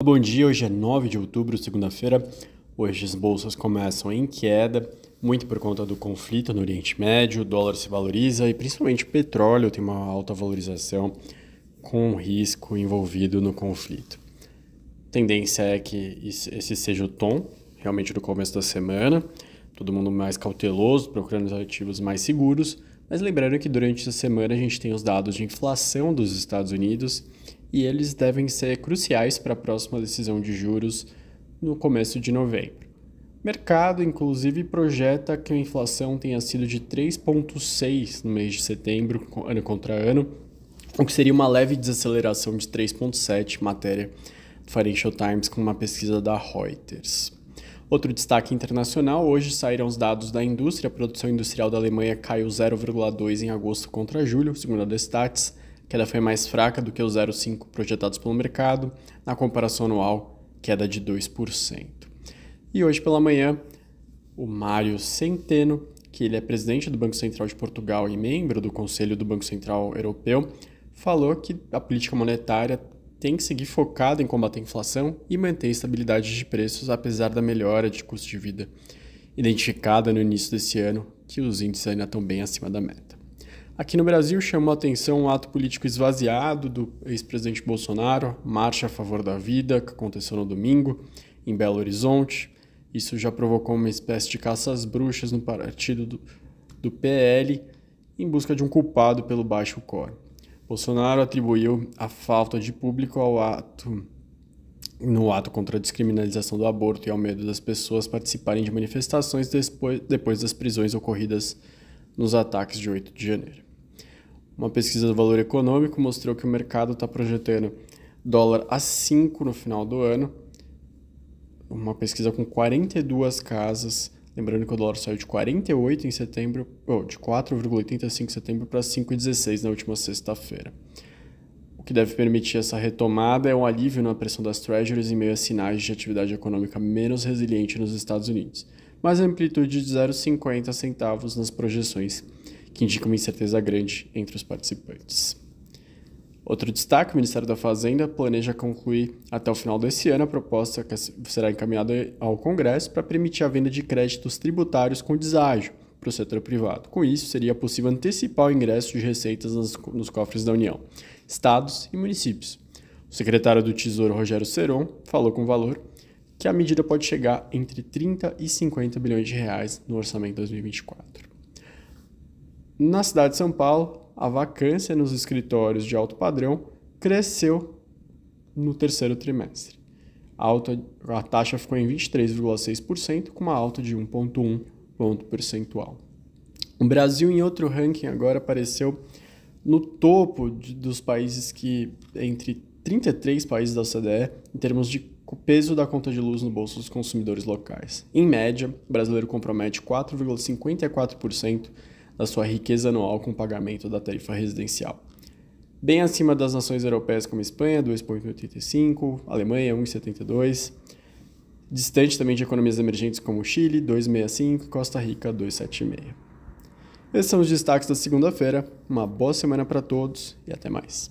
Bom dia, hoje é 9 de outubro, segunda-feira. Hoje as bolsas começam em queda, muito por conta do conflito no Oriente Médio, o dólar se valoriza e principalmente o petróleo tem uma alta valorização com risco envolvido no conflito. A tendência é que esse seja o tom realmente do começo da semana, todo mundo mais cauteloso, procurando os ativos mais seguros, mas lembrando que durante essa semana a gente tem os dados de inflação dos Estados Unidos e eles devem ser cruciais para a próxima decisão de juros no começo de novembro. O mercado, inclusive, projeta que a inflação tenha sido de 3,6% no mês de setembro, ano contra ano, o que seria uma leve desaceleração de 3,7%, matéria do Financial Times com uma pesquisa da Reuters. Outro destaque internacional, hoje saíram os dados da indústria. A produção industrial da Alemanha caiu 0,2 em agosto contra julho, segundo a Destats. Queda foi mais fraca do que os 0,5 projetados pelo mercado. Na comparação anual, queda de 2%. E hoje pela manhã, o Mário Centeno, que ele é presidente do Banco Central de Portugal e membro do Conselho do Banco Central Europeu, falou que a política monetária tem que seguir focado em combater a inflação e manter a estabilidade de preços, apesar da melhora de custo de vida identificada no início desse ano, que os índices ainda estão bem acima da meta. Aqui no Brasil chamou a atenção um ato político esvaziado do ex-presidente Bolsonaro, marcha a favor da vida, que aconteceu no domingo, em Belo Horizonte. Isso já provocou uma espécie de caça às bruxas no partido do, do PL, em busca de um culpado pelo baixo quórum. Bolsonaro atribuiu a falta de público ao ato no ato contra a descriminalização do aborto e ao medo das pessoas participarem de manifestações depois, depois das prisões ocorridas nos ataques de 8 de janeiro. Uma pesquisa do Valor Econômico mostrou que o mercado está projetando dólar a 5 no final do ano. Uma pesquisa com 42 casas Lembrando que o dólar saiu de 48 em setembro, ou de 4,85 em setembro para 5,16 na última sexta-feira. O que deve permitir essa retomada é um alívio na pressão das treasuries em meio a sinais de atividade econômica menos resiliente nos Estados Unidos, mas a amplitude de 0,50 centavos nas projeções, que indicam uma incerteza grande entre os participantes. Outro destaque: o Ministério da Fazenda planeja concluir até o final desse ano a proposta que será encaminhada ao Congresso para permitir a venda de créditos tributários com deságio para o setor privado. Com isso, seria possível antecipar o ingresso de receitas nos cofres da União, estados e municípios. O secretário do Tesouro, Rogério Seron, falou com valor que a medida pode chegar entre 30 e 50 bilhões de reais no orçamento 2024. Na cidade de São Paulo, a vacância nos escritórios de alto padrão cresceu no terceiro trimestre. A, alta, a taxa ficou em 23,6%, com uma alta de 1,1 ponto percentual. O Brasil, em outro ranking, agora apareceu no topo de, dos países que, entre 33 países da OCDE, em termos de peso da conta de luz no bolso dos consumidores locais. Em média, o brasileiro compromete 4,54% da sua riqueza anual com o pagamento da tarifa residencial. Bem acima das nações europeias como Espanha, 2,85, Alemanha, 1,72, distante também de economias emergentes como Chile, 2,65 e Costa Rica, 2,76. Esses são os destaques da segunda-feira. Uma boa semana para todos e até mais.